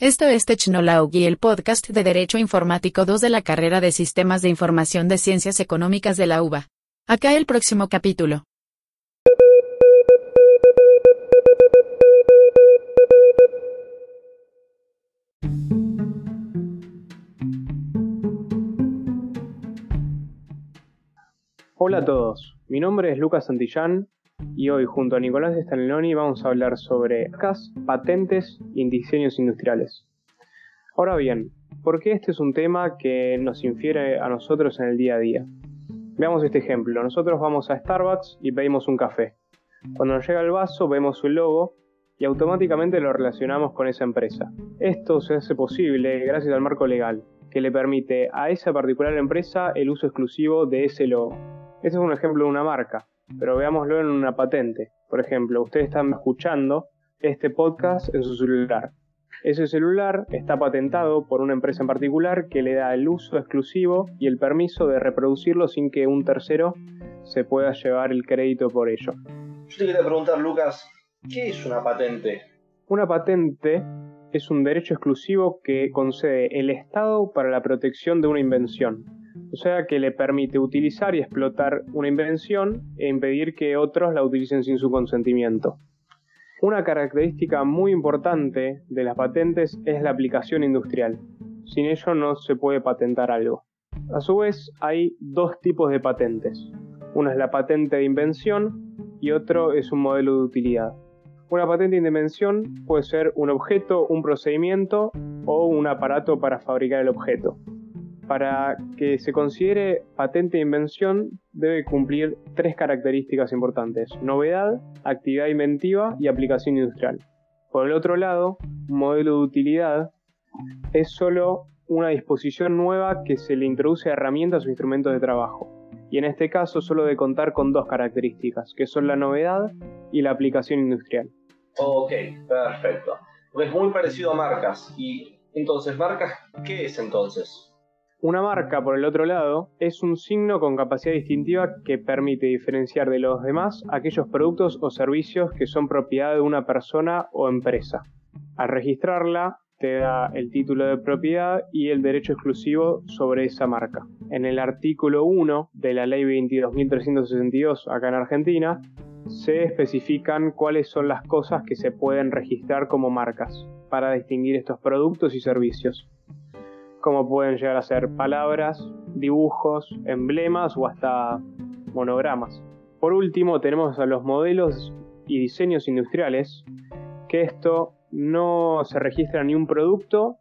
Esto es Technology, el podcast de Derecho Informático 2 de la carrera de Sistemas de Información de Ciencias Económicas de la UBA. Acá el próximo capítulo. Hola a todos, mi nombre es Lucas Santillán y hoy junto a Nicolás Staneloni vamos a hablar sobre marcas, patentes y diseños industriales. Ahora bien, ¿por qué este es un tema que nos infiere a nosotros en el día a día? Veamos este ejemplo, nosotros vamos a Starbucks y pedimos un café. Cuando nos llega el vaso vemos su logo y automáticamente lo relacionamos con esa empresa. Esto se hace posible gracias al marco legal, que le permite a esa particular empresa el uso exclusivo de ese logo. Este es un ejemplo de una marca, pero veámoslo en una patente. Por ejemplo, ustedes están escuchando este podcast en su celular. Ese celular está patentado por una empresa en particular que le da el uso exclusivo y el permiso de reproducirlo sin que un tercero se pueda llevar el crédito por ello. Yo te quería preguntar, Lucas, ¿qué es una patente? Una patente es un derecho exclusivo que concede el Estado para la protección de una invención, o sea que le permite utilizar y explotar una invención e impedir que otros la utilicen sin su consentimiento. Una característica muy importante de las patentes es la aplicación industrial. Sin ello no se puede patentar algo. A su vez, hay dos tipos de patentes. Una es la patente de invención y otro es un modelo de utilidad. Una patente de invención puede ser un objeto, un procedimiento o un aparato para fabricar el objeto para que se considere patente de invención debe cumplir tres características importantes, novedad, actividad inventiva y aplicación industrial. Por el otro lado, un modelo de utilidad es solo una disposición nueva que se le introduce a herramientas o instrumentos de trabajo. Y en este caso solo de contar con dos características, que son la novedad y la aplicación industrial. Ok, perfecto. Es muy parecido a marcas. Y entonces, marcas, ¿qué es entonces? Una marca, por el otro lado, es un signo con capacidad distintiva que permite diferenciar de los demás aquellos productos o servicios que son propiedad de una persona o empresa. Al registrarla, te da el título de propiedad y el derecho exclusivo sobre esa marca. En el artículo 1 de la ley 22.362 acá en Argentina, se especifican cuáles son las cosas que se pueden registrar como marcas para distinguir estos productos y servicios como pueden llegar a ser palabras, dibujos, emblemas o hasta monogramas. Por último tenemos a los modelos y diseños industriales, que esto no se registra ni un producto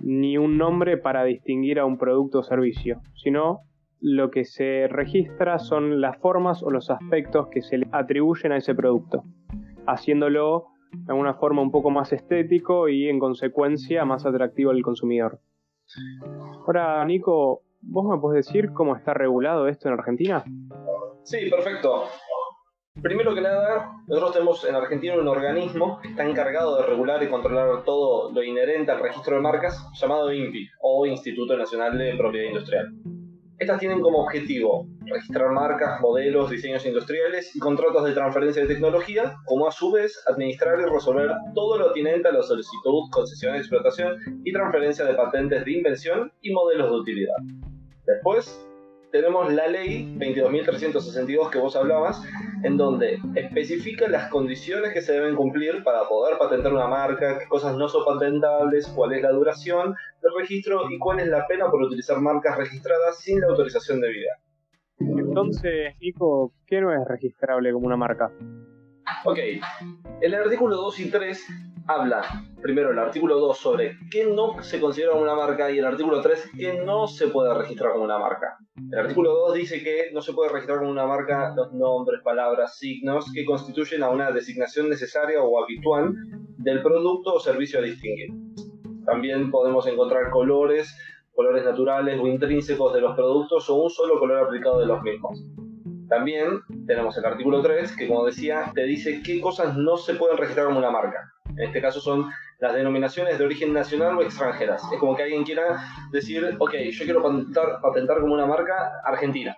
ni un nombre para distinguir a un producto o servicio, sino lo que se registra son las formas o los aspectos que se le atribuyen a ese producto, haciéndolo de una forma un poco más estético y en consecuencia más atractivo al consumidor. Ahora, Nico, ¿vos me podés decir cómo está regulado esto en Argentina? Sí, perfecto. Primero que nada, nosotros tenemos en Argentina un organismo que está encargado de regular y controlar todo lo inherente al registro de marcas, llamado INPI, o Instituto Nacional de Propiedad Industrial. Estas tienen como objetivo registrar marcas, modelos, diseños industriales y contratos de transferencia de tecnología, como a su vez administrar y resolver todo lo atinente a la solicitud, concesión, explotación y transferencia de patentes de invención y modelos de utilidad. Después, tenemos la ley 22.362 que vos hablabas, en donde especifica las condiciones que se deben cumplir para poder patentar una marca, qué cosas no son patentables, cuál es la duración del registro y cuál es la pena por utilizar marcas registradas sin la autorización debida. Entonces, Nico, ¿qué no es registrable como una marca? Ok, el artículo 2 y 3 habla, primero el artículo 2 sobre qué no se considera una marca y el artículo 3 qué no se puede registrar como una marca. El artículo 2 dice que no se puede registrar como una marca los nombres, palabras, signos que constituyen a una designación necesaria o habitual del producto o servicio a distinguir. También podemos encontrar colores, colores naturales o intrínsecos de los productos o un solo color aplicado de los mismos. También tenemos el artículo 3 que, como decía, te dice qué cosas no se pueden registrar como una marca. En este caso son las denominaciones de origen nacional o extranjeras. Es como que alguien quiera decir, ok, yo quiero patentar, patentar como una marca Argentina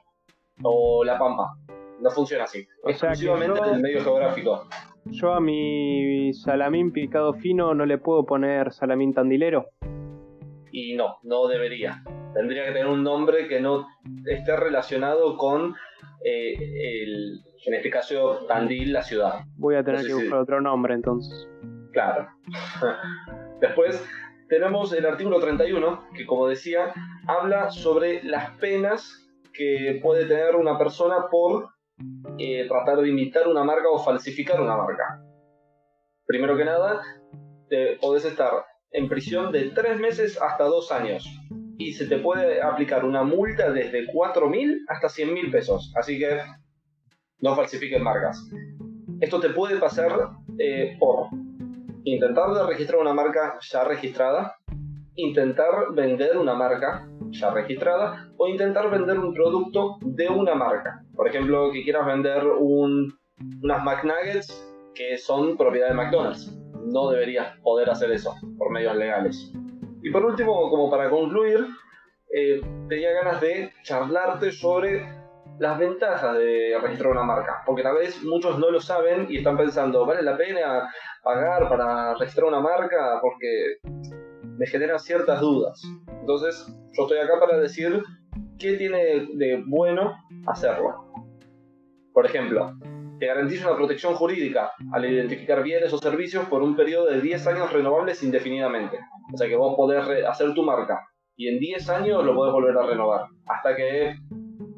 o La Pampa. No funciona así. Exclusivamente en el medio geográfico. Yo a mi salamín picado fino no le puedo poner salamín tandilero. Y no, no debería. Tendría que tener un nombre que no esté relacionado con eh, el, en este caso, Tandil, la ciudad. Voy a tener que buscar otro nombre entonces. Claro. Después tenemos el artículo 31, que como decía, habla sobre las penas que puede tener una persona por eh, tratar de imitar una marca o falsificar una marca. Primero que nada, te podés estar en prisión de 3 meses hasta 2 años. Y se te puede aplicar una multa desde 4.000 hasta 100.000 pesos. Así que no falsifiquen marcas. Esto te puede pasar eh, por intentar registrar una marca ya registrada, intentar vender una marca ya registrada o intentar vender un producto de una marca. Por ejemplo, que quieras vender un, unas McNuggets que son propiedad de McDonald's. No deberías poder hacer eso por medios legales. Y por último, como para concluir, eh, tenía ganas de charlarte sobre las ventajas de registrar una marca, porque tal vez muchos no lo saben y están pensando, ¿vale la pena pagar para registrar una marca? Porque me genera ciertas dudas. Entonces, yo estoy acá para decir qué tiene de bueno hacerlo. Por ejemplo, te garantiza una protección jurídica al identificar bienes o servicios por un periodo de 10 años renovables indefinidamente. O sea que vos podés hacer tu marca y en 10 años lo podés volver a renovar hasta que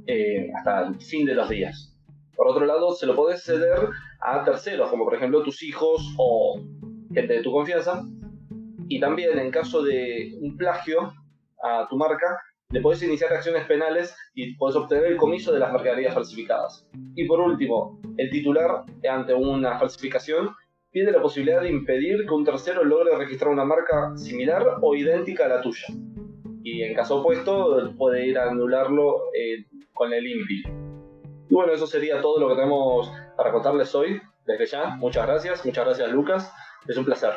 eh, hasta el fin de los días. Por otro lado, se lo podés ceder a terceros, como por ejemplo tus hijos o gente de tu confianza. Y también en caso de un plagio a tu marca, le podés iniciar acciones penales y podés obtener el comiso de las mercaderías falsificadas. Y por último, el titular, ante una falsificación, tiene la posibilidad de impedir que un tercero logre registrar una marca similar o idéntica a la tuya. Y en caso opuesto, puede ir a anularlo eh, con el INPI. Y bueno, eso sería todo lo que tenemos para contarles hoy. Desde ya, muchas gracias, muchas gracias Lucas, es un placer.